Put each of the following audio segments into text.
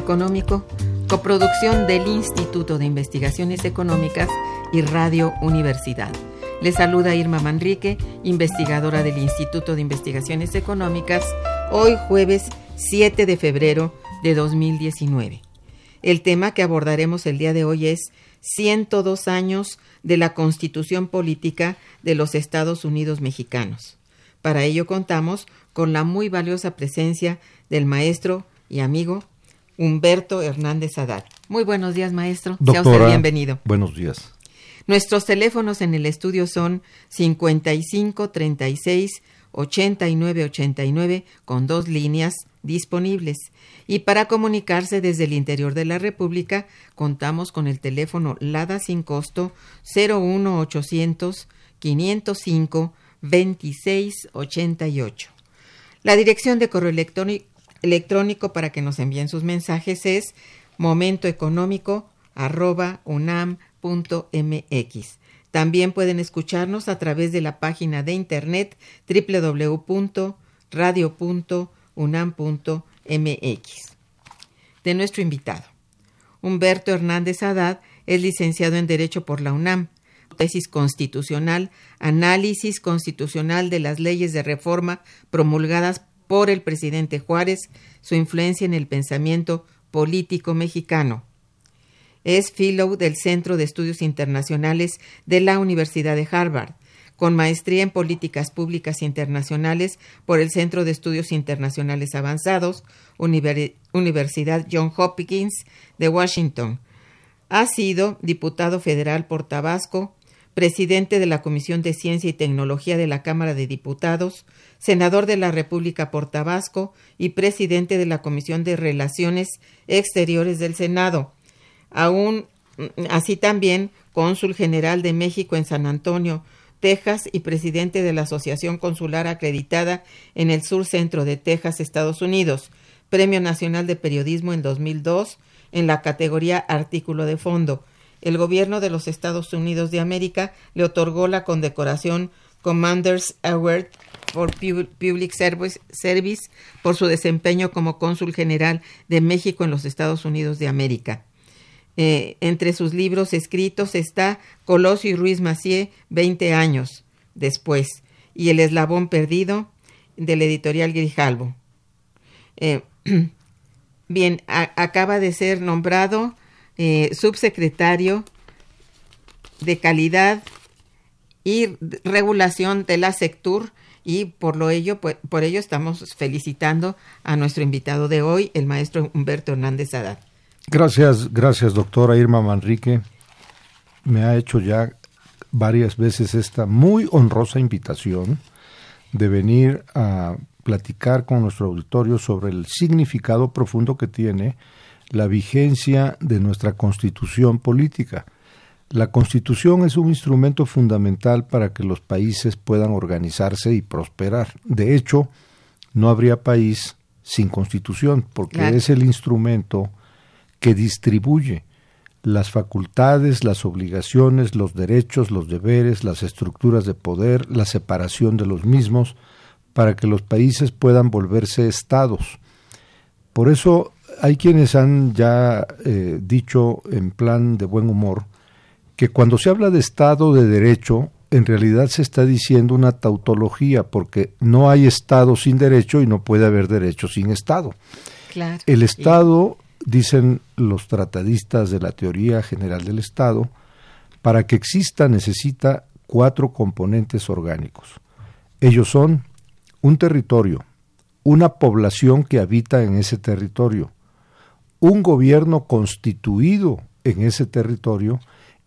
Económico, coproducción del Instituto de Investigaciones Económicas y Radio Universidad. Les saluda Irma Manrique, investigadora del Instituto de Investigaciones Económicas, hoy jueves 7 de febrero de 2019. El tema que abordaremos el día de hoy es 102 años de la Constitución Política de los Estados Unidos Mexicanos. Para ello contamos con la muy valiosa presencia del maestro y amigo Humberto Hernández Haddad. Muy buenos días, maestro. Doctora, sea usted bienvenido. Buenos días. Nuestros teléfonos en el estudio son 55 36 89 89 con dos líneas disponibles. Y para comunicarse desde el interior de la República, contamos con el teléfono LADA sin costo 01800 505 2688. La dirección de correo electrónico electrónico para que nos envíen sus mensajes es momentoeconómico.unam.mx. También pueden escucharnos a través de la página de internet www.radio.unam.mx. De nuestro invitado. Humberto Hernández Haddad es licenciado en Derecho por la UNAM, tesis constitucional, análisis constitucional de las leyes de reforma promulgadas por el presidente Juárez su influencia en el pensamiento político mexicano. Es fellow del Centro de Estudios Internacionales de la Universidad de Harvard, con maestría en Políticas Públicas Internacionales por el Centro de Estudios Internacionales Avanzados, Universidad John Hopkins de Washington. Ha sido diputado federal por Tabasco, presidente de la Comisión de Ciencia y Tecnología de la Cámara de Diputados, senador de la República por Tabasco y presidente de la Comisión de Relaciones Exteriores del Senado. Aún mm, así también cónsul general de México en San Antonio, Texas y presidente de la Asociación Consular acreditada en el sur centro de Texas, Estados Unidos. Premio Nacional de Periodismo en 2002 en la categoría Artículo de Fondo. El gobierno de los Estados Unidos de América le otorgó la condecoración Commanders Award for Public Service por su desempeño como cónsul general de México en los Estados Unidos de América. Eh, entre sus libros escritos está Colosio y Ruiz Macié, 20 años después, y El Eslabón Perdido, del editorial Grijalvo. Eh, bien, acaba de ser nombrado eh, subsecretario de Calidad y Regulación de la Sectur y por lo ello, pues, por ello estamos felicitando a nuestro invitado de hoy, el maestro Humberto Hernández Haddad. Gracias, gracias doctora Irma Manrique. Me ha hecho ya varias veces esta muy honrosa invitación de venir a platicar con nuestro auditorio sobre el significado profundo que tiene la vigencia de nuestra constitución política. La constitución es un instrumento fundamental para que los países puedan organizarse y prosperar. De hecho, no habría país sin constitución, porque es el instrumento que distribuye las facultades, las obligaciones, los derechos, los deberes, las estructuras de poder, la separación de los mismos, para que los países puedan volverse estados. Por eso hay quienes han ya eh, dicho en plan de buen humor que cuando se habla de Estado de Derecho, en realidad se está diciendo una tautología, porque no hay Estado sin derecho y no puede haber derecho sin Estado. El Estado, dicen los tratadistas de la teoría general del Estado, para que exista necesita cuatro componentes orgánicos. Ellos son un territorio, una población que habita en ese territorio, un gobierno constituido en ese territorio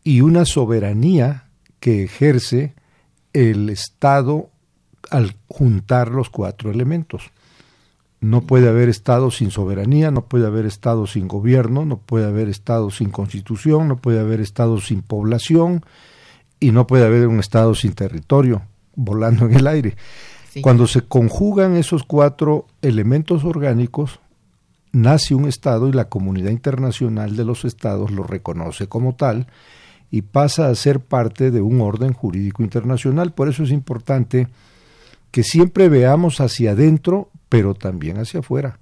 y una soberanía que ejerce el Estado al juntar los cuatro elementos. No puede haber Estado sin soberanía, no puede haber Estado sin gobierno, no puede haber Estado sin constitución, no puede haber Estado sin población y no puede haber un Estado sin territorio volando en el aire. Cuando se conjugan esos cuatro elementos orgánicos, nace un Estado y la comunidad internacional de los Estados lo reconoce como tal y pasa a ser parte de un orden jurídico internacional. Por eso es importante que siempre veamos hacia adentro, pero también hacia afuera,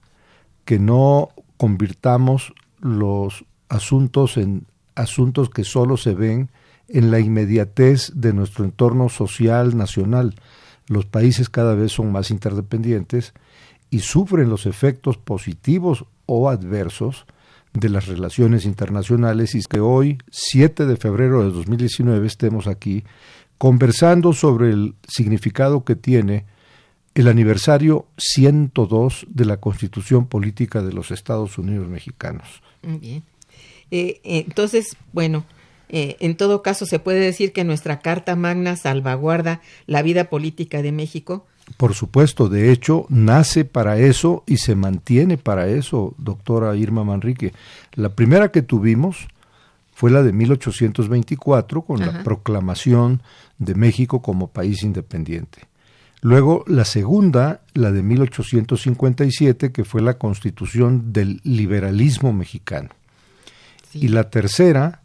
que no convirtamos los asuntos en asuntos que solo se ven en la inmediatez de nuestro entorno social nacional. Los países cada vez son más interdependientes y sufren los efectos positivos o adversos de las relaciones internacionales y que hoy, 7 de febrero de 2019, estemos aquí conversando sobre el significado que tiene el aniversario 102 de la Constitución Política de los Estados Unidos Mexicanos. Bien. Eh, entonces, bueno, eh, en todo caso, se puede decir que nuestra Carta Magna salvaguarda la vida política de México por supuesto, de hecho, nace para eso y se mantiene para eso, doctora Irma Manrique. La primera que tuvimos fue la de 1824, con la proclamación de México como país independiente. Luego la segunda, la de 1857, que fue la constitución del liberalismo mexicano. Y la tercera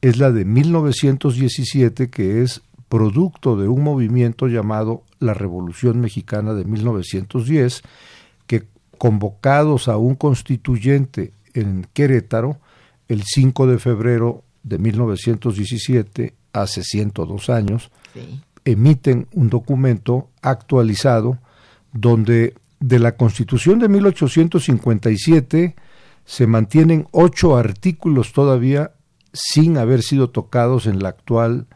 es la de 1917, que es producto de un movimiento llamado la Revolución Mexicana de 1910, que convocados a un constituyente en Querétaro, el 5 de febrero de 1917, hace 102 años, emiten un documento actualizado donde de la Constitución de 1857 se mantienen ocho artículos todavía sin haber sido tocados en la actual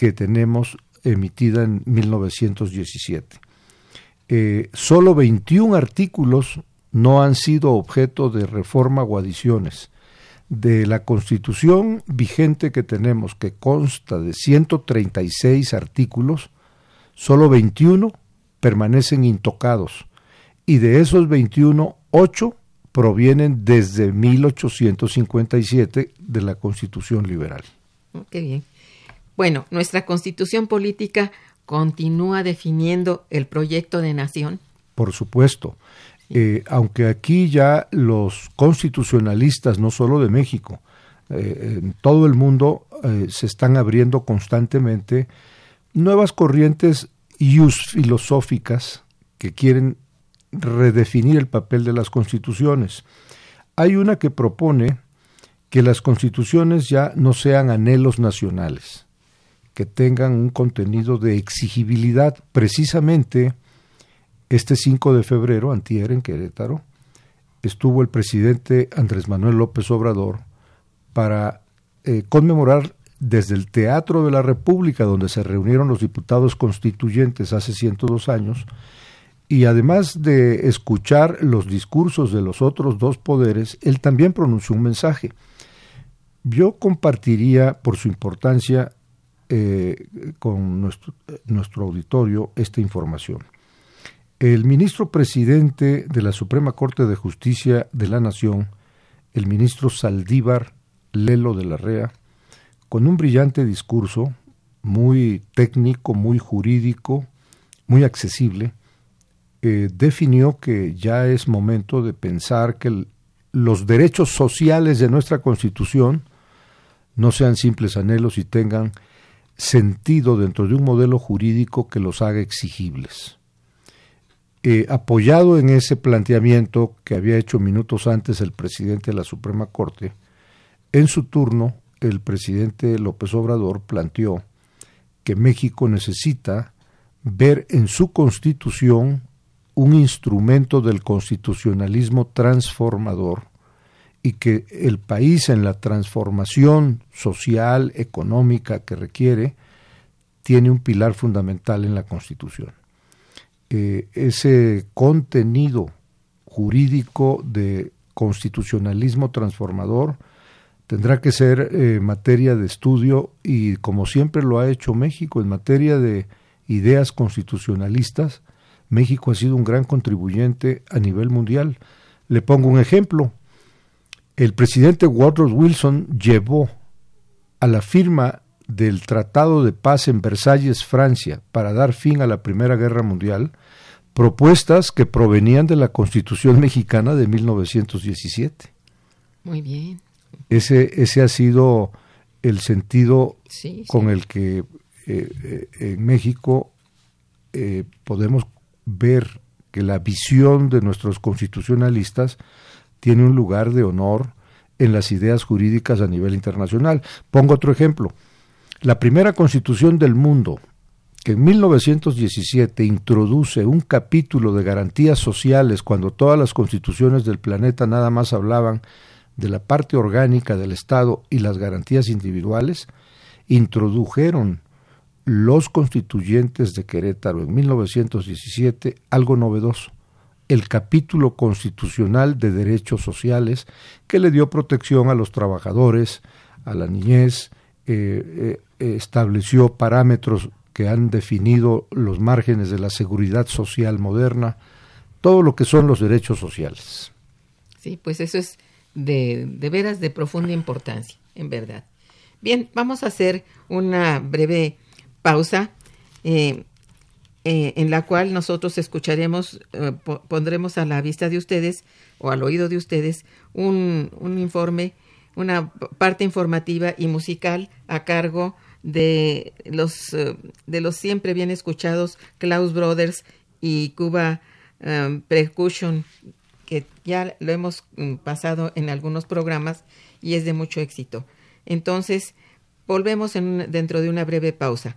que tenemos emitida en 1917. Eh, solo 21 artículos no han sido objeto de reforma o adiciones. De la constitución vigente que tenemos, que consta de 136 artículos, solo 21 permanecen intocados. Y de esos 21, 8 provienen desde 1857 de la constitución liberal. Qué bien. Bueno, nuestra constitución política continúa definiendo el proyecto de nación. Por supuesto. Eh, aunque aquí ya los constitucionalistas, no solo de México, eh, en todo el mundo eh, se están abriendo constantemente nuevas corrientes ius filosóficas que quieren redefinir el papel de las constituciones. Hay una que propone que las constituciones ya no sean anhelos nacionales, que tengan un contenido de exigibilidad. Precisamente este 5 de febrero, antier en Querétaro, estuvo el presidente Andrés Manuel López Obrador para eh, conmemorar desde el Teatro de la República, donde se reunieron los diputados constituyentes hace 102 años, y además de escuchar los discursos de los otros dos poderes, él también pronunció un mensaje. Yo compartiría, por su importancia, eh, con nuestro, auditorio esta información. El ministro presidente de la Suprema Corte de Justicia de la Nación, el ministro Saldívar Lelo de la Rea, con un brillante discurso, muy técnico, muy jurídico, muy accesible, eh, definió que ya es momento de pensar que los derechos sociales de nuestra Constitución no sean simples anhelos y tengan sentido dentro de un modelo jurídico que los haga exigibles. Eh, apoyado en ese planteamiento que había hecho minutos antes el presidente de la Suprema Corte, en su turno el presidente López Obrador planteó que México necesita ver en su constitución un instrumento del constitucionalismo transformador y que el país en la transformación social, económica que requiere, tiene un pilar fundamental en la Constitución. Eh, ese contenido jurídico de constitucionalismo transformador tendrá que ser eh, materia de estudio y como siempre lo ha hecho México en materia de ideas constitucionalistas, México ha sido un gran contribuyente a nivel mundial. Le pongo un ejemplo. El presidente Woodrow Wilson llevó a la firma del Tratado de Paz en Versalles, Francia, para dar fin a la Primera Guerra Mundial, propuestas que provenían de la Constitución mexicana de 1917. Muy bien. Ese, ese ha sido el sentido con el que eh, eh, en México eh, podemos ver que la visión de nuestros constitucionalistas tiene un lugar de honor en las ideas jurídicas a nivel internacional. Pongo otro ejemplo. La primera constitución del mundo, que en 1917 introduce un capítulo de garantías sociales cuando todas las constituciones del planeta nada más hablaban de la parte orgánica del Estado y las garantías individuales, introdujeron los constituyentes de Querétaro en 1917 algo novedoso, el capítulo constitucional de derechos sociales que le dio protección a los trabajadores, a la niñez, eh, eh, estableció parámetros que han definido los márgenes de la seguridad social moderna, todo lo que son los derechos sociales. Sí, pues eso es de, de veras de profunda importancia, en verdad. Bien, vamos a hacer una breve pausa eh, eh, en la cual nosotros escucharemos, eh, pondremos a la vista de ustedes o al oído de ustedes un, un, informe, una parte informativa y musical a cargo de los, de los siempre bien escuchados Klaus Brothers y Cuba um, Percussion, que ya lo hemos mm, pasado en algunos programas y es de mucho éxito. Entonces, Volvemos en, dentro de una breve pausa.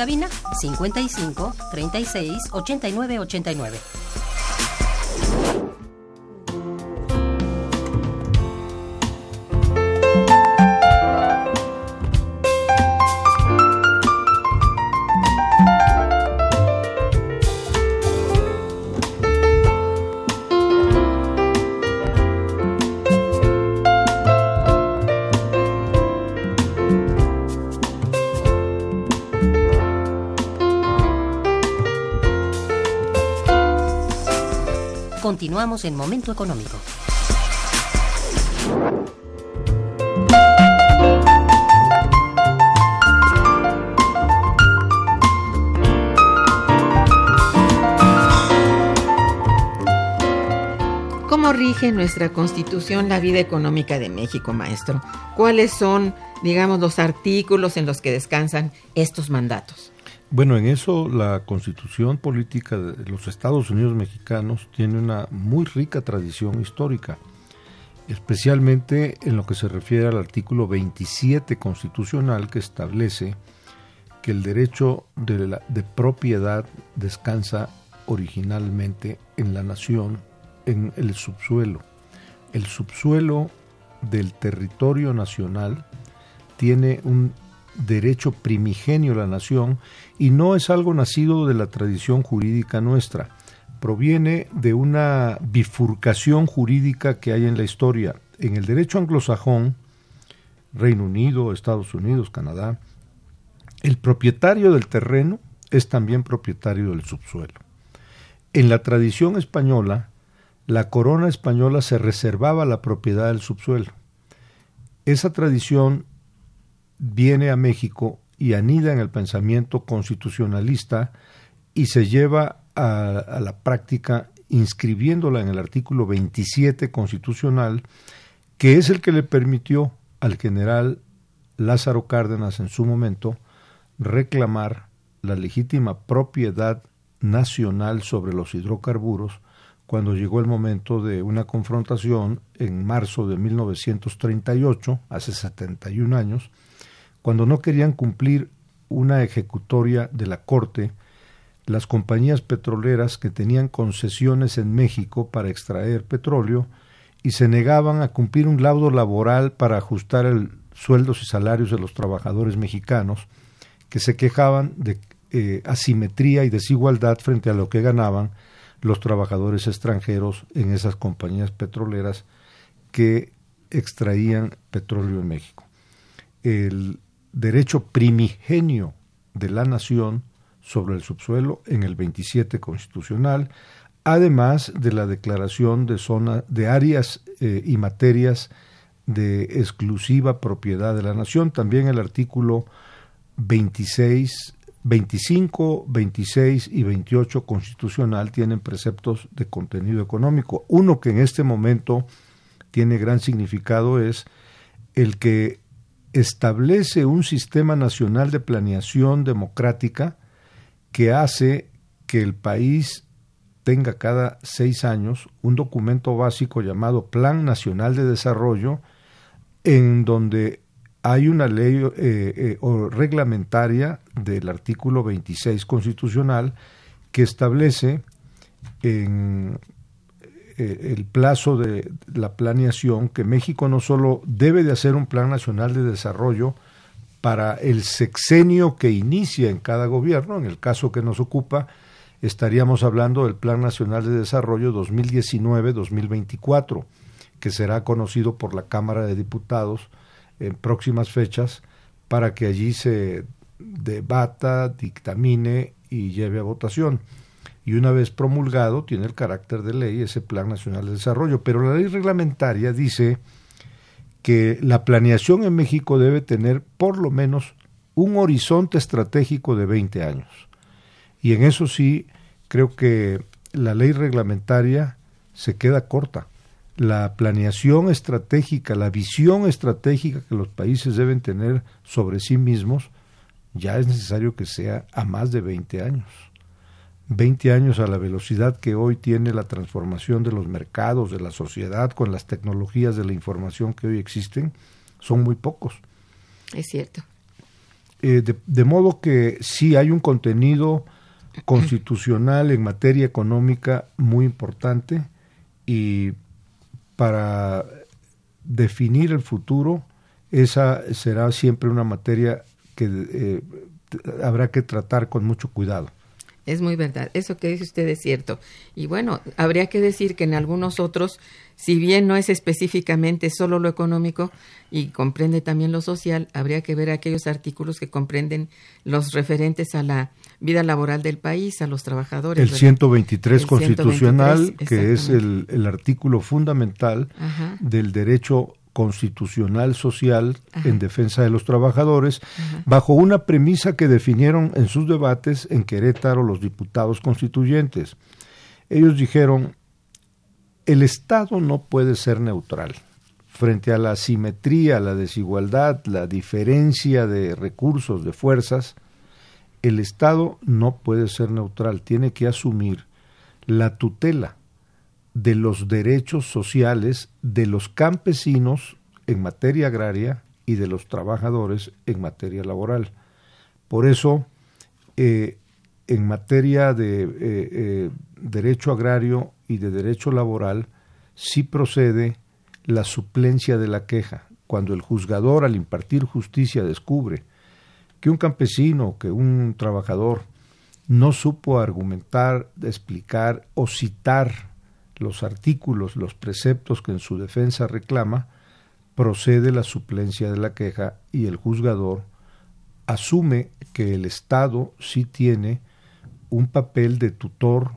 Cabina 55 36 89 89. Continuamos en Momento Económico. ¿Cómo rige nuestra Constitución la vida económica de México, maestro? ¿Cuáles son, digamos, los artículos en los que descansan estos mandatos? Bueno, en eso la constitución política de los Estados Unidos mexicanos tiene una muy rica tradición histórica, especialmente en lo que se refiere al artículo 27 constitucional que establece que el derecho de, la, de propiedad descansa originalmente en la nación, en el subsuelo. El subsuelo del territorio nacional tiene un derecho primigenio a la nación y no es algo nacido de la tradición jurídica nuestra. Proviene de una bifurcación jurídica que hay en la historia. En el derecho anglosajón, Reino Unido, Estados Unidos, Canadá, el propietario del terreno es también propietario del subsuelo. En la tradición española, la corona española se reservaba la propiedad del subsuelo. Esa tradición viene a México y anida en el pensamiento constitucionalista y se lleva a, la práctica inscribiéndola en el artículo 27 constitucional, que es el que le permitió al general Lázaro Cárdenas en su momento reclamar la legítima propiedad nacional sobre los hidrocarburos cuando llegó el momento de una confrontación en marzo de 1938, hace 71 años, cuando no querían cumplir una ejecutoria de la Corte, las compañías petroleras que tenían concesiones en México para extraer petróleo y se negaban a cumplir un laudo laboral para ajustar el sueldos y salarios de los trabajadores mexicanos, que se quejaban de eh, asimetría y desigualdad frente a lo que ganaban los trabajadores extranjeros en esas compañías petroleras que extraían petróleo en México. El derecho primigenio de la nación sobre el subsuelo en el 27 constitucional, además de la declaración de zona de áreas eh, y materias de exclusiva propiedad de la nación, también el artículo 26 25, 26 y 28 constitucional tienen preceptos de contenido económico. Uno que en este momento tiene gran significado es el que establece un sistema nacional de planeación democrática que hace que el país tenga cada seis años un documento básico llamado Plan Nacional de Desarrollo, en donde hay una ley eh, eh, reglamentaria del artículo 26 constitucional que establece en eh, el plazo de la planeación que México no solo debe de hacer un plan nacional de desarrollo para el sexenio que inicia en cada gobierno, en el caso que nos ocupa, estaríamos hablando del Plan Nacional de Desarrollo 2019-2024, que será conocido por la Cámara de Diputados en próximas fechas para que allí se debata, dictamine y lleve a votación. Y una vez promulgado, tiene el carácter de ley ese Plan Nacional de Desarrollo. Pero la ley reglamentaria dice que la planeación en México debe tener por lo menos un horizonte estratégico de 20 años. Y en eso sí, creo que la ley reglamentaria se queda corta la planeación estratégica, la visión estratégica que los países deben tener sobre sí mismos, ya es necesario que sea a más de 20 años. 20 años a la velocidad que hoy tiene la transformación de los mercados, de la sociedad, con las tecnologías de la información que hoy existen, son muy pocos. Es cierto. Eh, de, de, modo que sí hay un contenido constitucional en materia económica muy importante y para definir el futuro, esa será siempre una materia que eh, habrá que tratar con mucho cuidado. Es muy verdad, eso que dice usted es cierto. Y bueno, habría que decir que en algunos otros, si bien no es específicamente solo lo económico y comprende también lo social, habría que ver aquellos artículos que comprenden los referentes a la vida laboral del país, a los trabajadores. El 123 constitucional, que es el, el, artículo fundamental del derecho constitucional social en defensa de los trabajadores, bajo una premisa que definieron en sus debates en Querétaro los diputados constituyentes. Ellos dijeron, el Estado no puede ser neutral frente a la asimetría, la desigualdad, la diferencia de recursos, de fuerzas, el Estado no puede ser neutral, tiene que asumir la tutela de los derechos sociales de los campesinos en materia agraria y de los trabajadores en materia laboral. Por eso, eh, en materia de eh, eh, derecho agrario y de derecho laboral, sí procede la suplencia de la queja. Cuando el juzgador al impartir justicia descubre que un campesino, que un trabajador no supo argumentar, explicar o citar los artículos, los preceptos que en su defensa reclama, procede la suplencia de la queja y el juzgador asume que el Estado sí tiene un papel de tutor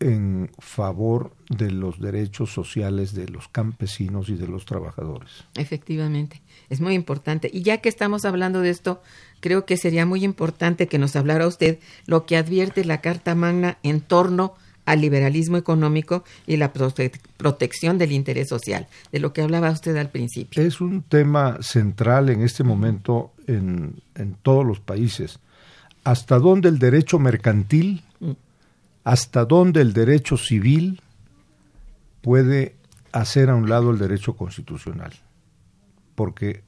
en favor de los derechos sociales de los campesinos y de los trabajadores. Efectivamente, es muy importante. Y ya que estamos hablando de esto, creo que sería muy importante que nos hablara usted lo que advierte la Carta Magna en torno al liberalismo económico y la protección del interés social, de lo que hablaba usted al principio. Es un tema central en este momento en, en todos los países. ¿Hasta dónde el derecho mercantil hasta dónde el derecho civil puede hacer a un lado el derecho constitucional, porque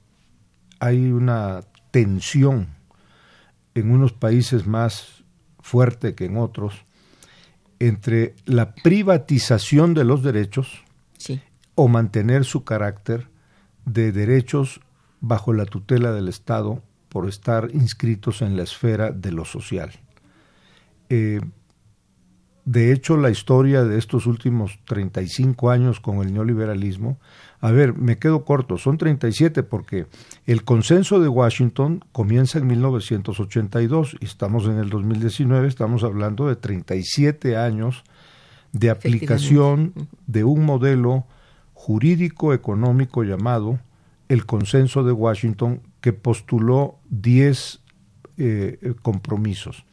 hay una tensión en unos países más fuerte que en otros entre la privatización de los derechos o mantener su carácter de derechos bajo la tutela del Estado por estar inscritos en la esfera de lo social. Eh, de hecho, la historia de estos últimos 35 años con el neoliberalismo, a ver, me quedo corto, son 37 porque el consenso de Washington comienza en 1982 y estamos en el 2019, estamos hablando de 37 años de aplicación de un modelo jurídico económico llamado el consenso de Washington que postuló 10 eh, compromisos.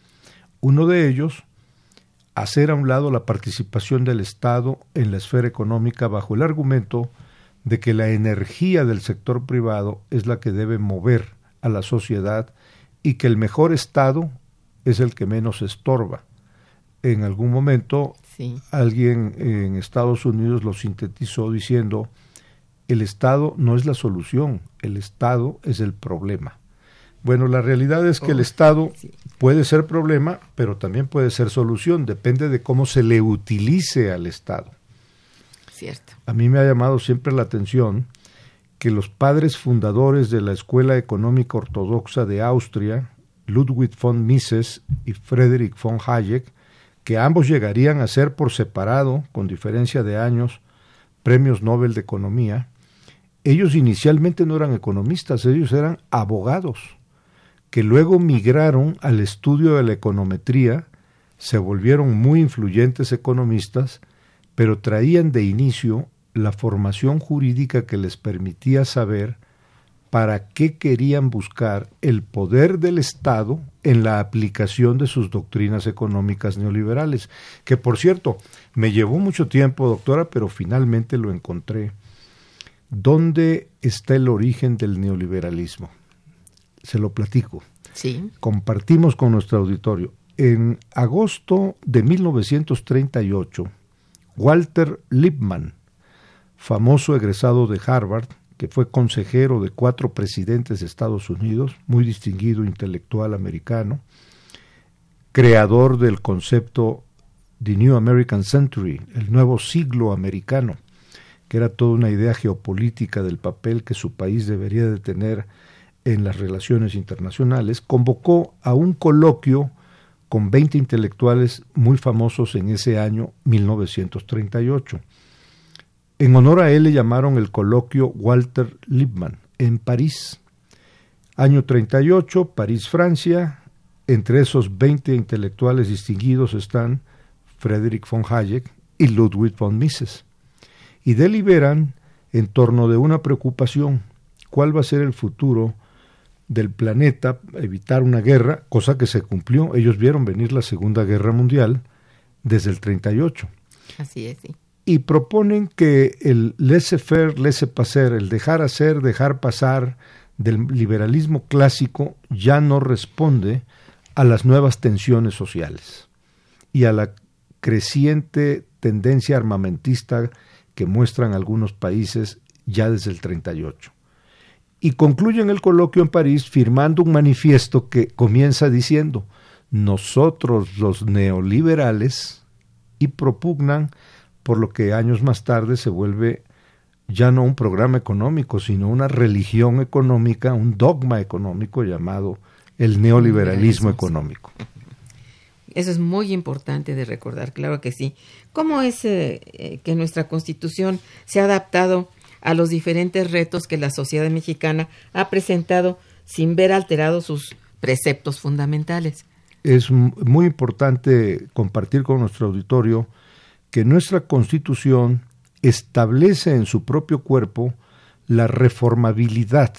Uno de ellos hacer a un lado la participación del Estado en la esfera económica bajo el argumento de que la energía del sector privado es la que debe mover a la sociedad y que el mejor Estado es el que menos estorba. En algún momento alguien en Estados Unidos lo sintetizó diciendo, el Estado no es la solución, el Estado es el problema. Bueno, la realidad es que el Estado puede ser problema, pero también puede ser solución. Depende de cómo se le utilice al Estado. Cierto. A mí me ha llamado siempre la atención que los padres fundadores de la Escuela Económica Ortodoxa de Austria, Ludwig von Mises y Friedrich von Hayek, que ambos llegarían a ser por separado, con diferencia de años, premios Nobel de Economía, ellos inicialmente no eran economistas, ellos eran abogados que luego migraron al estudio de la econometría, se volvieron muy influyentes economistas, pero traían de inicio la formación jurídica que les permitía saber para qué querían buscar el poder del Estado en la aplicación de sus doctrinas económicas neoliberales, que por cierto, me llevó mucho tiempo, doctora, pero finalmente lo encontré. ¿Dónde está el origen del neoliberalismo? Se lo platico. Sí. Compartimos con nuestro auditorio. En agosto de 1938, Walter Lippmann, famoso egresado de Harvard, que fue consejero de cuatro presidentes de Estados Unidos, muy distinguido intelectual americano, creador del concepto The New American Century, el nuevo siglo americano, que era toda una idea geopolítica del papel que su país debería de tener en las relaciones internacionales, convocó a un coloquio con 20 intelectuales muy famosos en ese año 1938. En honor a él le llamaron el coloquio Walter Lippmann en París. Año 38, París, Francia. Entre esos 20 intelectuales distinguidos están Friedrich von Hayek y Ludwig von Mises. Y deliberan en torno de una preocupación, ¿cuál va a ser el futuro del planeta, evitar una guerra, cosa que se cumplió. Ellos vieron venir la Segunda Guerra Mundial desde el 38. Así es, sí. Y proponen que el laissez-faire, laissez-passer, el dejar hacer, dejar pasar del liberalismo clásico ya no responde a las nuevas tensiones sociales y a la creciente tendencia armamentista que muestran algunos países ya desde el 38. Y concluyen el coloquio en París firmando un manifiesto que comienza diciendo, nosotros los neoliberales, y propugnan por lo que años más tarde se vuelve ya no un programa económico, sino una religión económica, un dogma económico llamado el neoliberalismo económico. Eso es muy importante de recordar, claro que sí. ¿Cómo es eh, eh, que nuestra constitución se ha adaptado a los diferentes retos que la sociedad mexicana ha presentado sin ver alterados sus preceptos fundamentales? Es muy importante compartir con nuestro auditorio que nuestra constitución establece en su propio cuerpo la reformabilidad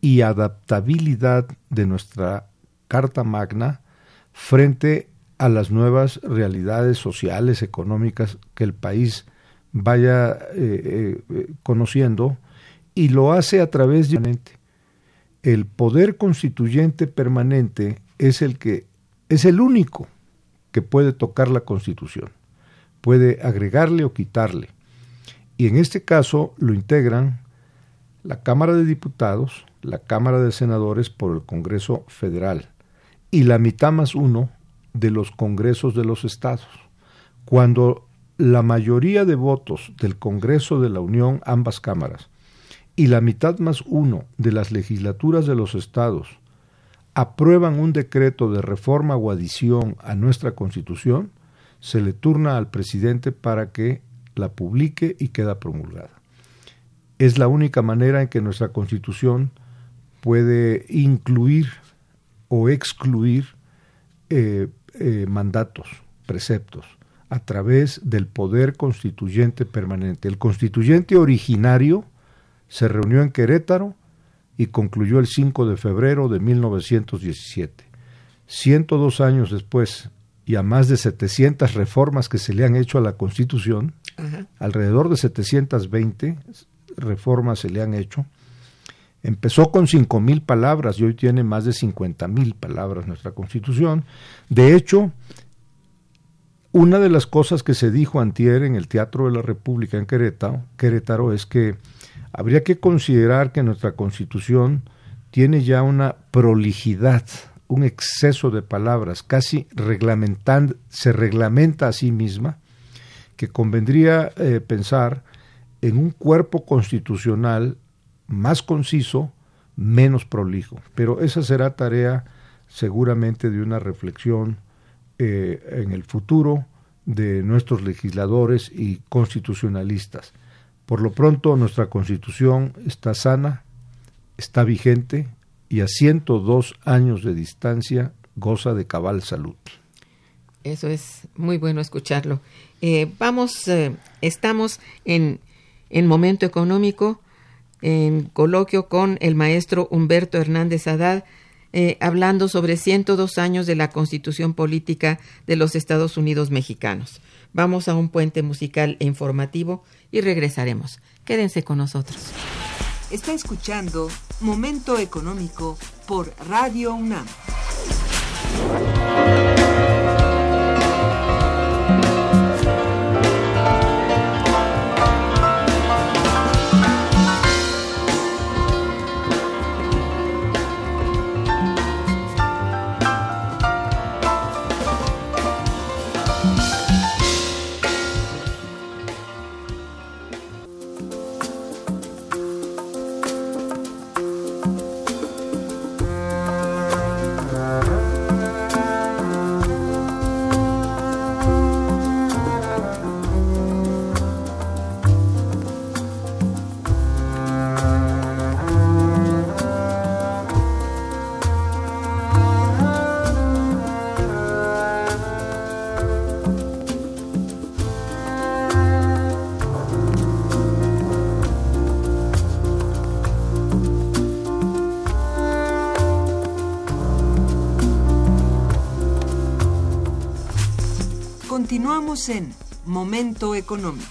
y adaptabilidad de nuestra Carta Magna frente a las nuevas realidades sociales, económicas que el país vaya eh, eh, conociendo y lo hace a través de el poder constituyente permanente es el que es el único que puede tocar la Constitución, puede agregarle o quitarle. Y en este caso lo integran la Cámara de Diputados, la Cámara de Senadores por el Congreso Federal y la mitad más uno de los congresos de los estados. Cuando la mayoría de votos del Congreso de la Unión, ambas cámaras, y la mitad más uno de las legislaturas de los estados aprueban un decreto de reforma o adición a nuestra Constitución, se le turna al presidente para que la publique y queda promulgada. Es la única manera en que nuestra Constitución puede incluir o excluir eh, eh, mandatos, preceptos, a través del poder constituyente permanente. El constituyente originario se reunió en Querétaro y concluyó el 5 de febrero de 1917. 102 años después y a más de 700 reformas que se le han hecho a la Constitución, alrededor de 720 reformas se le han hecho. Empezó con cinco mil palabras y hoy tiene más de cincuenta mil palabras nuestra Constitución. De hecho, una de las cosas que se dijo antier en el Teatro de la República en Querétaro, Querétaro es que habría que considerar que nuestra Constitución tiene ya una prolijidad, un exceso de palabras, casi reglamentan, se reglamenta a sí misma, que convendría eh, pensar en un cuerpo constitucional más conciso, menos prolijo. Pero esa será tarea seguramente de una reflexión eh, en el futuro de nuestros legisladores y constitucionalistas. Por lo pronto, nuestra constitución está sana, está vigente y a 102 años de distancia goza de cabal salud. Eso es muy bueno escucharlo. Eh, vamos, eh, estamos en, en momento económico, en coloquio con el maestro Humberto Hernández Haddad, eh, hablando sobre 102 años de la Constitución Política de los Estados Unidos Mexicanos. Vamos a un puente musical e informativo y regresaremos. Quédense con nosotros. Está escuchando Momento Económico por Radio UNAM. En Momento Económico.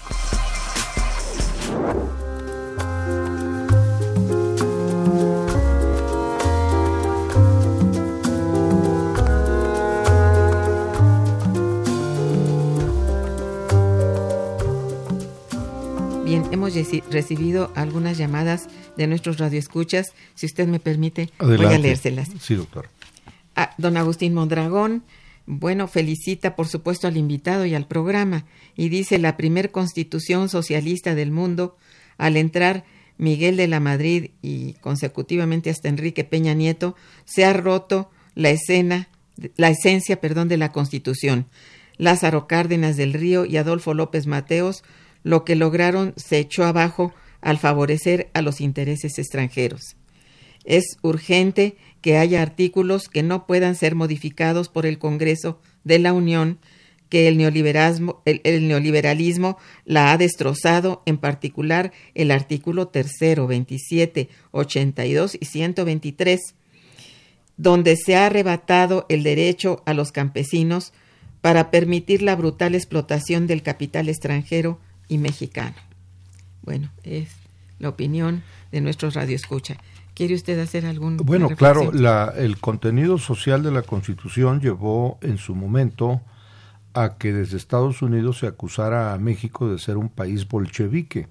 Bien, hemos recibido algunas llamadas de nuestros radioescuchas. Si usted me permite, Adelante. voy a leérselas. Sí, doctor. Ah, don Agustín Mondragón, bueno, felicita por supuesto al invitado y al programa y dice la primer constitución socialista del mundo, al entrar Miguel de la Madrid y consecutivamente hasta Enrique Peña Nieto, se ha roto la escena, la esencia, perdón, de la constitución. Lázaro Cárdenas del Río y Adolfo López Mateos lo que lograron se echó abajo al favorecer a los intereses extranjeros. Es urgente que haya artículos que no puedan ser modificados por el Congreso de la Unión, que el neoliberalismo, la ha destrozado, en particular el artículo tercero, 27, 82 y 123, donde se ha arrebatado el derecho a los campesinos para permitir la brutal explotación del capital extranjero y mexicano. Bueno, es la opinión de nuestros radioescucha. ¿Quiere usted hacer algún Bueno, claro, la, el contenido social de la Constitución llevó en su momento a que desde Estados Unidos se acusara a México de ser un país bolchevique.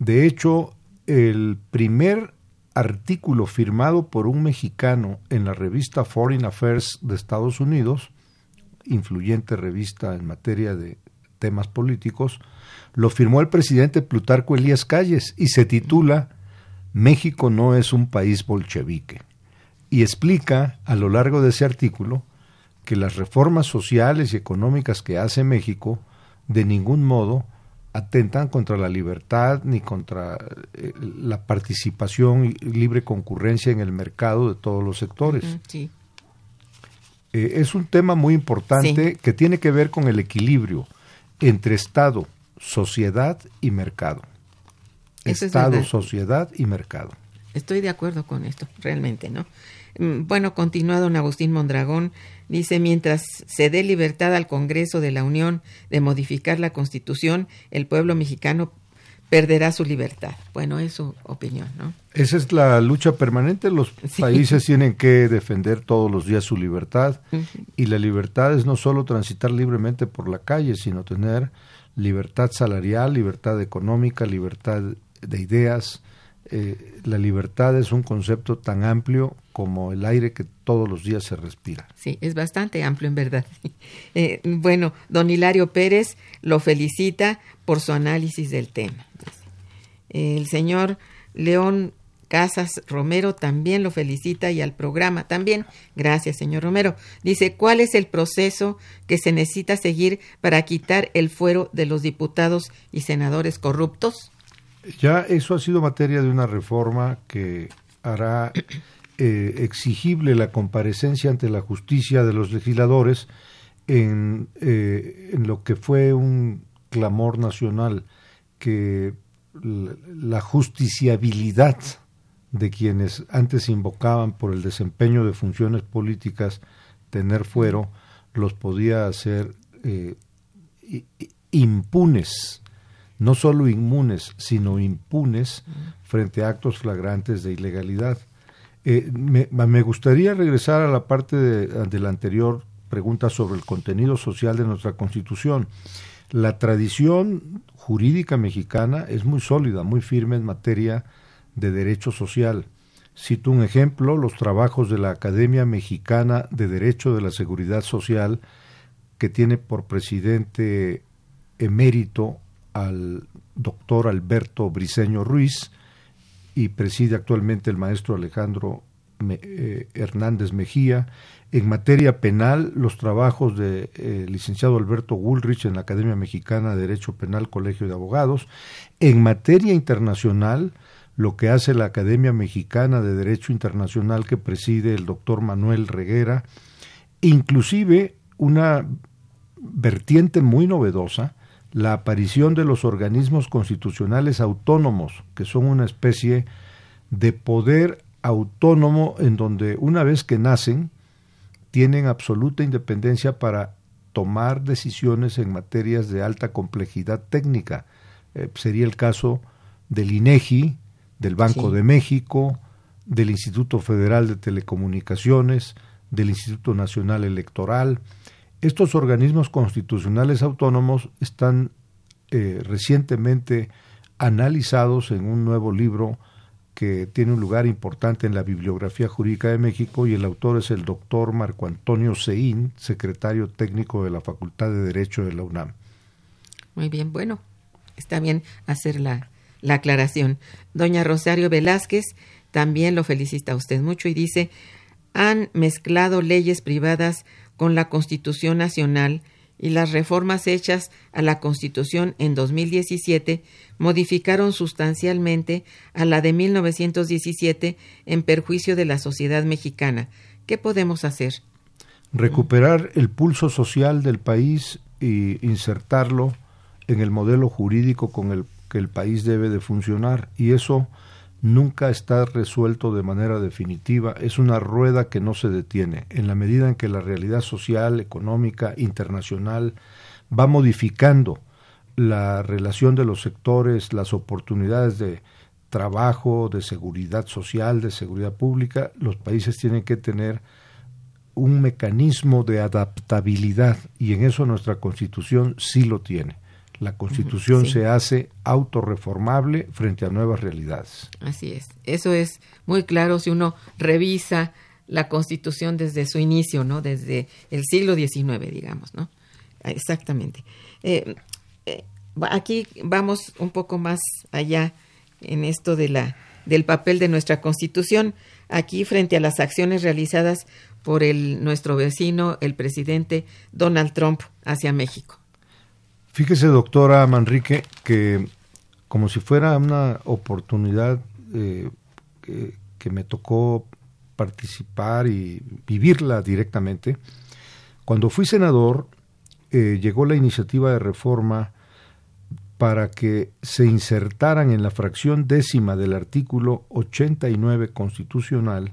De hecho, el primer artículo firmado por un mexicano en la revista Foreign Affairs de Estados Unidos influyente revista en materia de temas políticos, lo firmó el presidente Plutarco Elías Calles y se titula México no es un país bolchevique. Y explica a lo largo de ese artículo que las reformas sociales y económicas que hace México de ningún modo atentan contra la libertad ni contra eh, la participación y libre concurrencia en el mercado de todos los sectores. Sí. Eh, es un tema muy importante que tiene que ver con el equilibrio entre Estado, sociedad y mercado. Estado, sociedad y mercado. Estoy de acuerdo con esto, realmente, ¿no? Mm, bueno, continúa don Agustín Mondragón, dice, mientras se dé libertad al Congreso de la Unión de modificar la Constitución, el pueblo mexicano perderá su libertad. Bueno, es su opinión, ¿no? Esa es la lucha permanente. Los países tienen que defender todos los días su libertad y la libertad es no solo transitar libremente por la calle, sino tener libertad salarial, libertad económica, libertad de ideas. Eh, la libertad es un concepto tan amplio como el aire que todos los días se respira. Sí, es bastante amplio en verdad. Eh, bueno, don Hilario Pérez lo felicita por su análisis del tema. El señor León Casas Romero también lo felicita y al programa también. Gracias, señor Romero. Dice, ¿cuál es el proceso que se necesita seguir para quitar el fuero de los diputados y senadores corruptos? Ya eso ha sido materia de una reforma que hará eh, exigible la comparecencia ante la justicia de los legisladores en, eh, en lo que fue un clamor nacional que la justiciabilidad de quienes antes invocaban por el desempeño de funciones políticas tener fuero, los podía hacer eh, impunes, no solo inmunes, sino impunes frente a actos flagrantes de ilegalidad. Eh, me, gustaría regresar a la parte de, de, la anterior pregunta sobre el contenido social de nuestra Constitución. La tradición jurídica mexicana es muy sólida, muy firme en materia de derecho social. Cito un ejemplo, los trabajos de la Academia Mexicana de Derecho de la Seguridad Social, que tiene por presidente emérito al doctor Alberto Briceño Ruiz y preside actualmente el maestro Alejandro eh, Hernández Mejía. En materia penal, los trabajos del de, eh, licenciado Alberto Woolrich en la Academia Mexicana de Derecho Penal, Colegio de Abogados. En materia internacional, lo que hace la Academia Mexicana de Derecho Internacional que preside el doctor Manuel Reguera, inclusive una vertiente muy novedosa, la aparición de los organismos constitucionales autónomos, que son una especie de poder autónomo en donde una vez que nacen tienen absoluta independencia para tomar decisiones en materias de alta complejidad técnica. Eh, sería el caso del INEGI, del Banco de México, del Instituto Federal de Telecomunicaciones, del Instituto Nacional Electoral. Estos organismos constitucionales autónomos están eh, recientemente analizados en un nuevo libro que tiene un lugar importante en la bibliografía jurídica de México y el autor es el doctor Marco Antonio Seín, secretario técnico de la Facultad de Derecho de la UNAM. Muy bien, bueno, está bien hacer la, la aclaración. Doña Rosario Velázquez también lo felicita a usted mucho y dice, han mezclado leyes privadas con la Constitución Nacional y las reformas hechas a la Constitución en 2017 modificaron sustancialmente a la de 1917 en perjuicio de la sociedad mexicana. ¿Qué podemos hacer? Recuperar el pulso social del país e insertarlo en el modelo jurídico con el que el país debe de funcionar y eso nunca está resuelto de manera definitiva, es una rueda que no se detiene. En la medida en que la realidad social, económica, internacional va modificando la relación de los sectores, las oportunidades de trabajo, de seguridad social, de seguridad pública, los países tienen que tener un mecanismo de adaptabilidad y en eso nuestra constitución sí lo tiene. La constitución se hace autorreformable frente a nuevas realidades. Así es. Eso es muy claro si uno revisa la constitución desde su inicio, ¿no? Desde el siglo XIX, digamos, ¿no? Exactamente. Eh, eh, aquí vamos un poco más allá en esto de la, del papel de nuestra constitución. Aquí, frente a las acciones realizadas por el, nuestro vecino, el presidente Donald Trump, hacia México. Fíjese, doctora Manrique, que como si fuera una oportunidad eh, que, me tocó participar y vivirla directamente, cuando fui senador eh, llegó la iniciativa de reforma para que se insertaran en la fracción décima del artículo 89 constitucional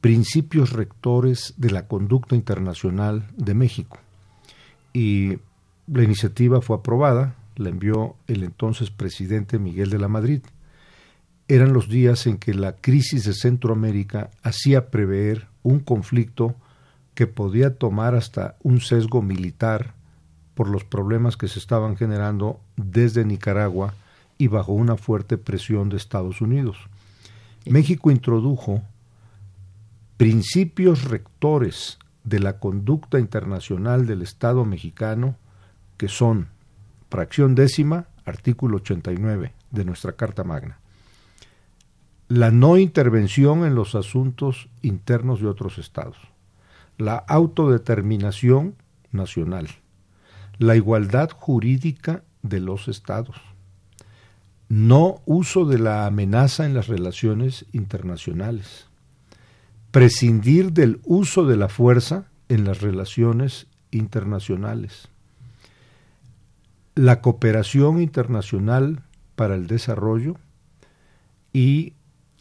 principios rectores de la conducta internacional de México. Y la iniciativa fue aprobada, la envió el entonces presidente Miguel de la Madrid. Eran los días en que la crisis de Centroamérica hacía prever un conflicto que podía tomar hasta un sesgo militar por los problemas que se estaban generando desde Nicaragua y bajo una fuerte presión de Estados Unidos. México introdujo principios rectores de la conducta internacional del Estado mexicano que son fracción décima, artículo 89 de nuestra Carta Magna. La no intervención en los asuntos internos de otros estados. La autodeterminación nacional. La igualdad jurídica de los estados. No uso de la amenaza en las relaciones internacionales. Prescindir del uso de la fuerza en las relaciones internacionales la cooperación internacional para el desarrollo y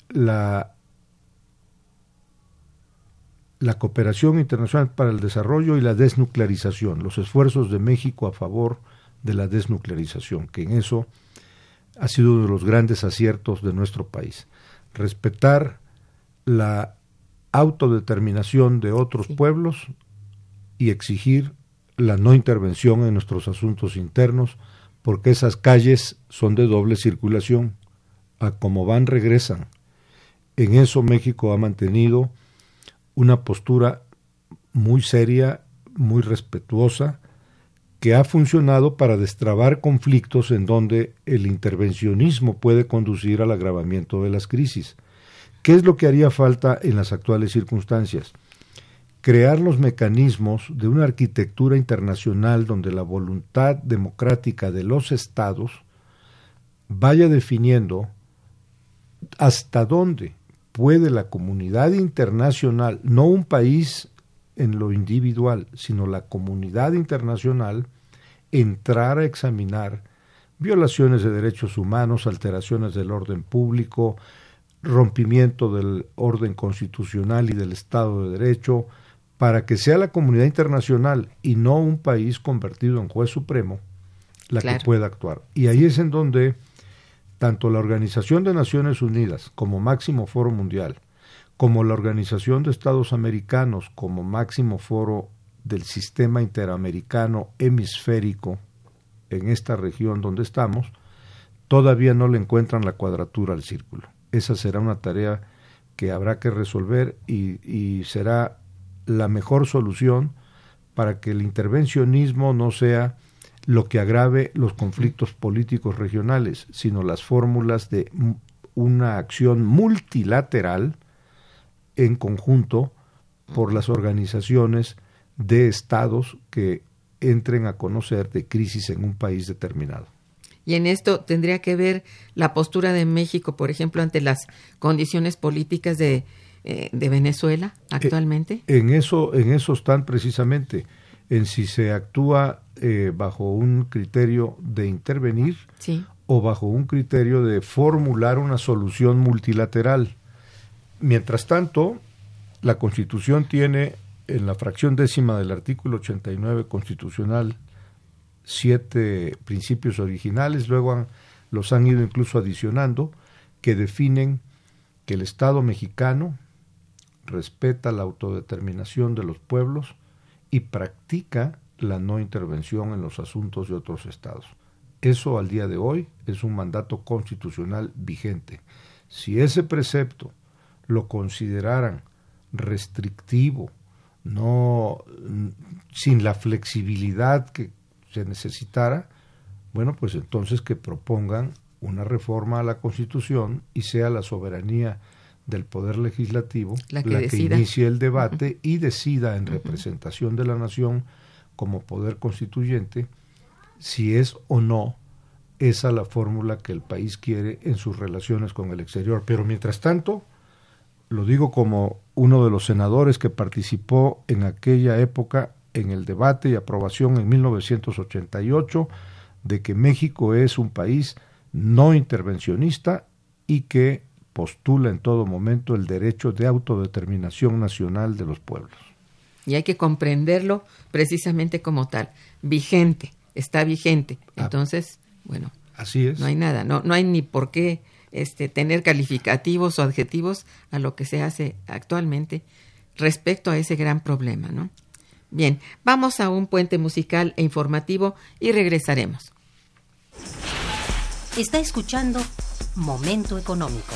la, la cooperación internacional para el desarrollo y la desnuclearización, los esfuerzos de México a favor de la desnuclearización, que en eso ha sido uno de los grandes aciertos de nuestro país. Respetar la autodeterminación de otros pueblos y exigir la no intervención en nuestros asuntos internos, porque esas calles son de doble circulación. A como van, regresan. En eso México ha mantenido una postura muy seria, muy respetuosa, que ha funcionado para destrabar conflictos en donde el intervencionismo puede conducir al agravamiento de las crisis. ¿Qué es lo que haría falta en las actuales circunstancias? Crear los mecanismos de una arquitectura internacional donde la voluntad democrática de los estados vaya definiendo hasta dónde puede la comunidad internacional, no un país en lo individual, sino la comunidad internacional, entrar a examinar violaciones de derechos humanos, alteraciones del orden público, rompimiento del orden constitucional y del Estado de Derecho, para que sea la comunidad internacional y no un país convertido en juez supremo la que pueda actuar. Y ahí es en donde tanto la Organización de Naciones Unidas como máximo foro mundial, como la Organización de Estados Americanos como máximo foro del sistema interamericano hemisférico en esta región donde estamos, todavía no le encuentran la cuadratura al círculo. Esa será una tarea que habrá que resolver y, y será la mejor solución para que el intervencionismo no sea lo que agrave los conflictos políticos regionales, sino las fórmulas de una acción multilateral en conjunto por las organizaciones de estados que entren a conocer de crisis en un país determinado. Y en esto tendría que ver la postura de México, por ejemplo, ante las condiciones políticas de, eh, de Venezuela actualmente. Eh, en eso, en eso están precisamente, en si se actúa eh, bajo un criterio de intervenir o bajo un criterio de formular una solución multilateral. Mientras tanto, la Constitución tiene en la fracción décima del artículo 89 constitucional siete principios originales, luego los han ido incluso adicionando, que definen que el Estado mexicano respeta la autodeterminación de los pueblos y practica la no intervención en los asuntos de otros estados. Eso al día de hoy es un mandato constitucional vigente. Si ese precepto lo consideraran restrictivo, no sin la flexibilidad que se necesitara, bueno, pues entonces que propongan una reforma a la Constitución y sea la soberanía del Poder Legislativo la que, inicie el debate y decida en representación de la nación como poder constituyente si es o no esa la fórmula que el país quiere en sus relaciones con el exterior. Pero mientras tanto, lo digo como uno de los senadores que participó en aquella época en el debate y aprobación en 1988 de que México es un país no intervencionista y que postula en todo momento el derecho de autodeterminación nacional de los pueblos. Y hay que comprenderlo precisamente como tal, vigente, está vigente. Ah. Entonces, bueno, así es. No hay nada, no, no hay ni por qué este, tener calificativos o adjetivos a lo que se hace actualmente respecto a ese gran problema, ¿no? Bien, vamos a un puente musical e informativo y regresaremos. Está escuchando Momento Económico.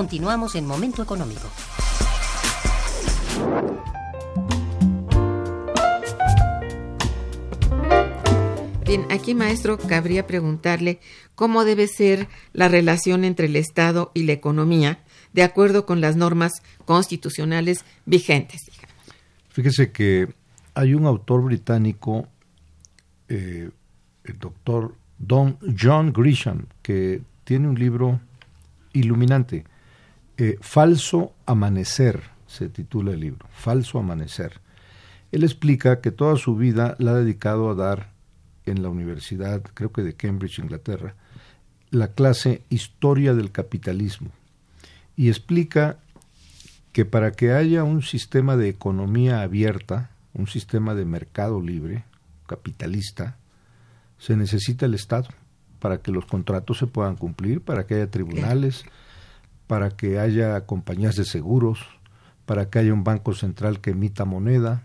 Continuamos en Momento Económico. Bien, aquí maestro, cabría preguntarle cómo debe ser la relación entre el Estado y la economía de acuerdo con las normas constitucionales vigentes. Fíjese que hay un autor británico, eh, el doctor Don John Grisham, que tiene un libro iluminante, eh, Falso Amanecer, se titula el libro, Falso Amanecer. Él explica que toda su vida la ha dedicado a dar en la Universidad, creo que de Cambridge, Inglaterra, la clase Historia del Capitalismo. Y explica que para que haya un sistema de economía abierta, un sistema de mercado libre, capitalista, se necesita el Estado para que los contratos se puedan cumplir, para que haya tribunales, para que haya compañías de seguros, para que haya un banco central que emita moneda.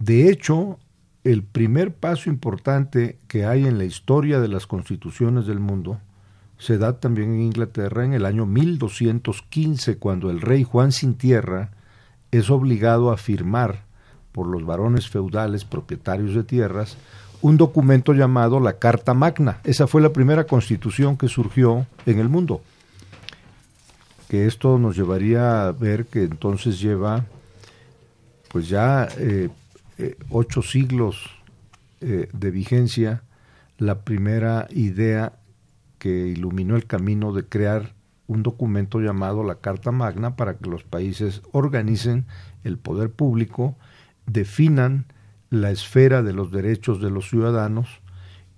De hecho, el primer paso importante que hay en la historia de las constituciones del mundo se da también en Inglaterra en el año 1215, cuando el rey Juan sin tierra es obligado a firmar por los varones feudales propietarios de tierras un documento llamado la Carta Magna. Esa fue la primera constitución que surgió en el mundo. Que esto nos llevaría a ver que entonces lleva pues ya eh, eh, ocho siglos eh, de vigencia la primera idea que iluminó el camino de crear un documento llamado la Carta Magna para que los países organicen el poder público, definan la esfera de los derechos de los ciudadanos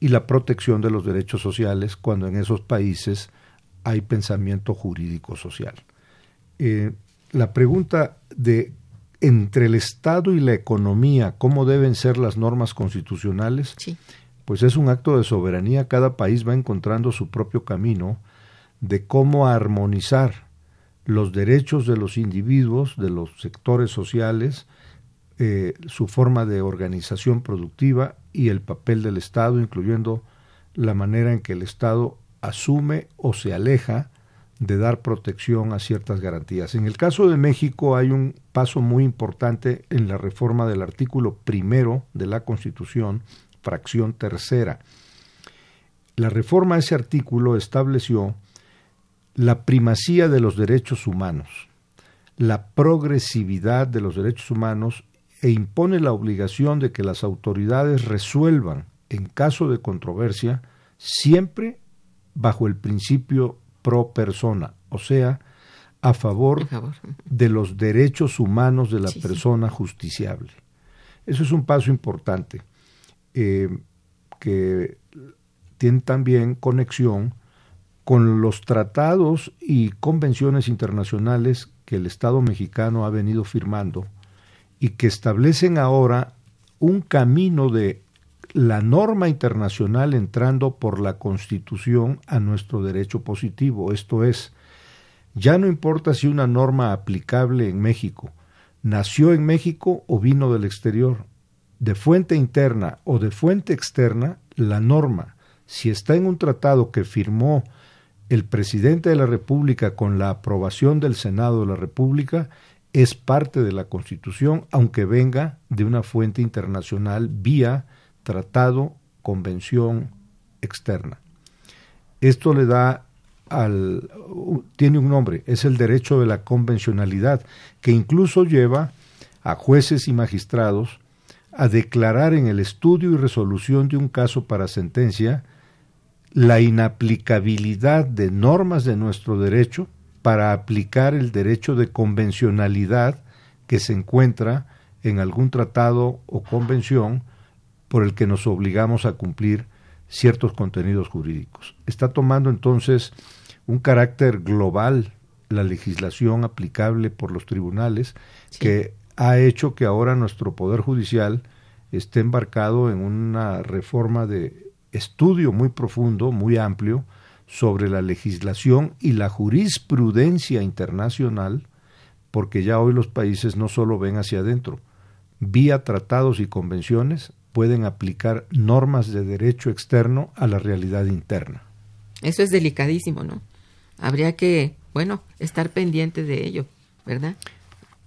y la protección de los derechos sociales cuando en esos países hay pensamiento jurídico social. Eh, la pregunta de entre el Estado y la economía, cómo deben ser las normas constitucionales, pues es un acto de soberanía. Cada país va encontrando su propio camino de cómo armonizar los derechos de los individuos, de los sectores sociales, eh, su forma de organización productiva y el papel del Estado, incluyendo la manera en que el Estado asume o se aleja de dar protección a ciertas garantías. En el caso de México hay un paso muy importante en la reforma del artículo primero de la Constitución, fracción tercera. La reforma a ese artículo estableció la primacía de los derechos humanos, la progresividad de los derechos humanos e impone la obligación de que las autoridades resuelvan, en caso de controversia, siempre bajo el principio pro persona, o sea, a favor, de los derechos humanos de la persona justiciable. Eso es un paso importante eh, que tiene también conexión con los tratados y convenciones internacionales que el Estado mexicano ha venido firmando y que establecen ahora un camino de la norma internacional entrando por la Constitución a nuestro derecho positivo. Esto es, ya no importa si una norma aplicable en México nació en México o vino del exterior, de fuente interna o de fuente externa, la norma, si está en un tratado que firmó el presidente de la República con la aprobación del Senado de la República, es parte de la Constitución, aunque venga de una fuente internacional vía tratado, convención externa. Esto le da al tiene un nombre, es el derecho de la convencionalidad, que incluso lleva a jueces y magistrados a declarar en el estudio y resolución de un caso para sentencia la inaplicabilidad de normas de nuestro derecho para aplicar el derecho de convencionalidad que se encuentra en algún tratado o convención por el que nos obligamos a cumplir ciertos contenidos jurídicos. Está tomando entonces un carácter global la legislación aplicable por los tribunales que ha hecho que ahora nuestro Poder Judicial esté embarcado en una reforma de estudio muy profundo, muy amplio, sobre la legislación y la jurisprudencia internacional, porque ya hoy los países no solo ven hacia adentro, vía tratados y convenciones pueden aplicar normas de derecho externo a la realidad interna. Eso es delicadísimo, ¿no? Habría que bueno, estar pendiente de ello, ¿verdad?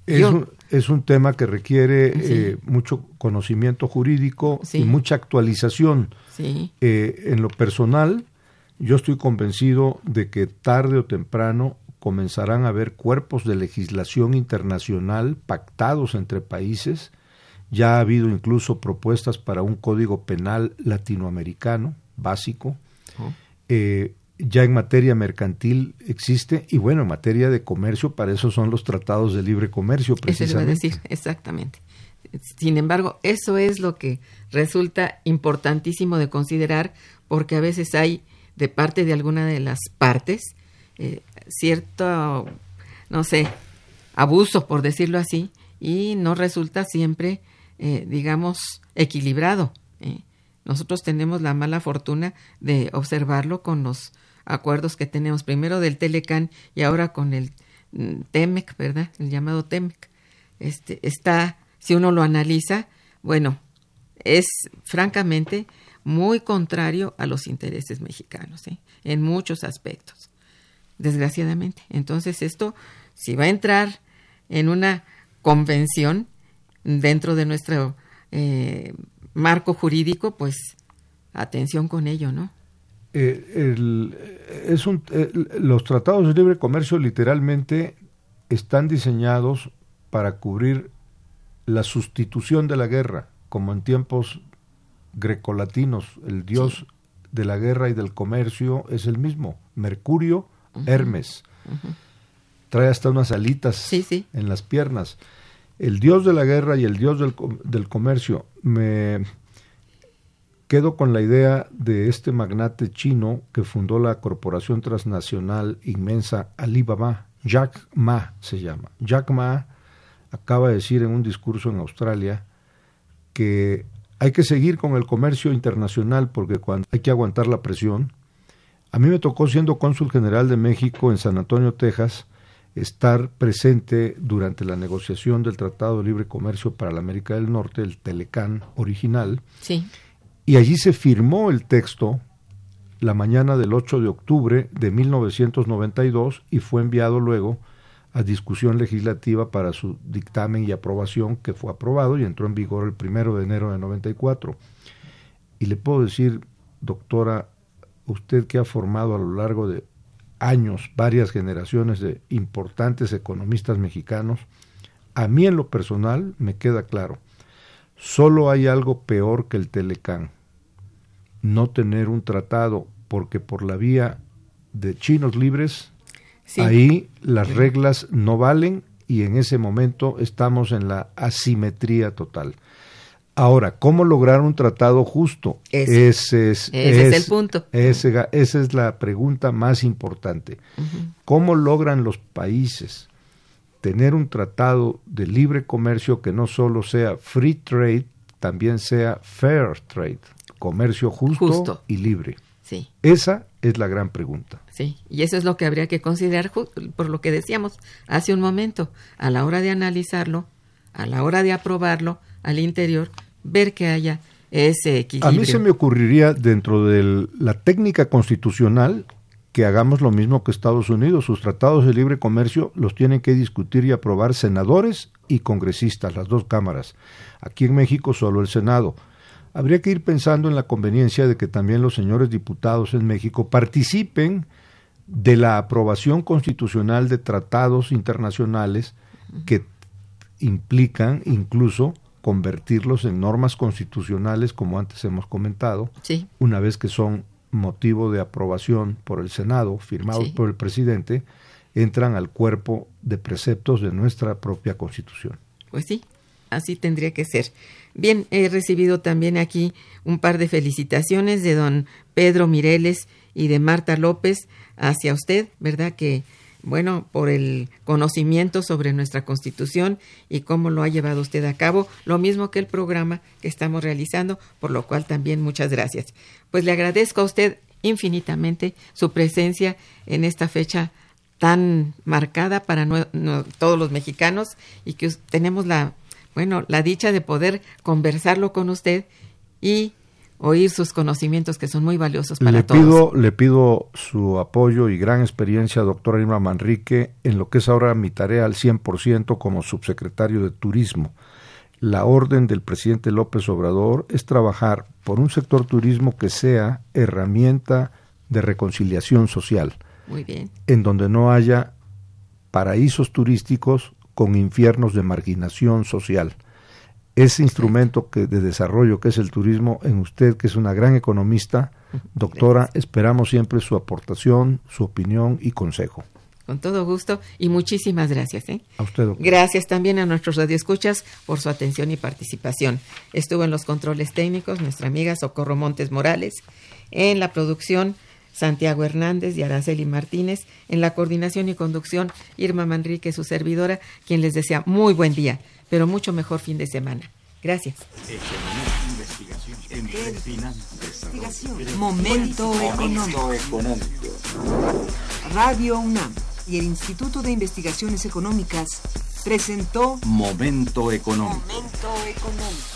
Es, Yo- un, es un tema que requiere Sí. eh, mucho conocimiento jurídico Sí. y mucha actualización. Sí, Eh, en lo personal, yo estoy convencido de que tarde o temprano comenzarán a haber cuerpos de legislación internacional pactados entre países. Ya ha habido incluso propuestas para un código penal latinoamericano básico. Oh. Eh, ya en materia mercantil existe y bueno, en materia de comercio, para eso son los tratados de libre comercio eso precisamente. decir, exactamente. Sin embargo, eso es lo que resulta importantísimo de considerar porque a veces hay de parte de alguna de las partes eh, cierto, no sé, abuso, por decirlo así, y no resulta siempre, eh, digamos, equilibrado. ¿eh? Nosotros tenemos la mala fortuna de observarlo con los acuerdos que tenemos, primero del Telecan y ahora con el mm, TEMEC, ¿verdad? El llamado TEMEC. Este, está, si uno lo analiza, bueno, es francamente muy contrario a los intereses mexicanos, ¿eh? en muchos aspectos, desgraciadamente. Entonces esto, si va a entrar en una convención dentro de nuestro eh, marco jurídico, pues atención con ello, ¿no? Eh, el- es un, eh, los tratados de libre comercio literalmente están diseñados para cubrir la sustitución de la guerra, como en tiempos grecolatinos, el dios de la guerra y del comercio es el mismo, Mercurio, Hermes. Trae hasta unas alitas Sí, sí. en las piernas. El dios de la guerra y el dios del, del comercio. Me quedo con la idea de este magnate chino que fundó la corporación transnacional inmensa Alibaba, Jack Ma se llama. Jack Ma acaba de decir en un discurso en Australia que hay que seguir con el comercio internacional porque cuando hay que aguantar la presión. A mí me tocó siendo cónsul general de México en San Antonio, Texas, estar presente durante la negociación del Tratado de Libre Comercio para la América del Norte, el Telecán original, Sí, y allí se firmó el texto la mañana del 8 de octubre de 1992 y fue enviado luego a discusión legislativa para su dictamen y aprobación, que fue aprobado y entró en vigor el primero de enero de 94. Y le puedo decir, doctora, usted que ha formado a lo largo de años varias generaciones de importantes economistas mexicanos, a mí en lo personal me queda claro, solo hay algo peor que el Telecán, no tener un tratado, porque por la vía de chinos libres, sí. ahí las reglas no valen y en ese momento estamos en la asimetría total. Ahora, ¿cómo lograr un tratado justo? Ese. Ese es, Ese es el punto. ese esa es la pregunta más importante. ¿Cómo logran los países tener un tratado de libre comercio que no solo sea free trade, también sea fair trade, comercio justo, Justo. y libre? Sí, Esa es la gran pregunta. sí. Y eso es lo que habría que considerar por lo que decíamos hace un momento, a la hora de analizarlo, a la hora de aprobarlo al interior, ver que haya ese A equilibrio. mí se me ocurriría dentro de la técnica constitucional que hagamos lo mismo que Estados Unidos. Sus tratados de libre comercio los tienen que discutir y aprobar senadores y congresistas, las dos cámaras. Aquí en México solo el Senado. Habría que ir pensando en la conveniencia de que también los señores diputados en México participen de la aprobación constitucional de tratados internacionales que implican incluso convertirlos en normas constitucionales, como antes hemos comentado, Sí, una vez que son motivo de aprobación por el Senado, firmados Sí. por el presidente, entran al cuerpo de preceptos de nuestra propia Constitución. pues sí, así tendría que ser. Bien, he recibido también aquí un par de felicitaciones de don Pedro Mireles y de Marta López hacia usted, ¿verdad? Que, bueno, por el conocimiento sobre nuestra Constitución y cómo lo ha llevado usted a cabo, lo mismo que el programa que estamos realizando, por lo cual también muchas gracias. Pues le agradezco a usted infinitamente su presencia en esta fecha tan marcada para no- todos los mexicanos y que tenemos la bueno la dicha de poder conversarlo con usted y oír sus conocimientos que son muy valiosos para le todos. Pido, le pido su apoyo y gran experiencia, doctora Irma Manrique, en lo que es ahora mi tarea al 100% como subsecretario de Turismo. La orden del presidente López Obrador es trabajar por un sector turismo que sea herramienta de reconciliación social. Muy bien. En donde no haya paraísos turísticos con infiernos de marginación social ese instrumento que, de desarrollo que es el turismo en usted, que es una gran economista, doctora, esperamos siempre su aportación, su opinión y consejo. Con todo gusto y muchísimas gracias. ¿eh? A usted, doctor. Gracias también a nuestros radioescuchas por su atención y participación. Estuvo en los controles técnicos nuestra amiga Socorro Montes Morales, en la producción Santiago Hernández y Araceli Martínez, en la coordinación y conducción Irma Manrique, su servidora, quien les desea muy buen día pero mucho mejor fin de semana. Gracias. Momento económico. Radio UNAM y el Instituto de Investigaciones Económicas presentó Momento económico. Momento económico.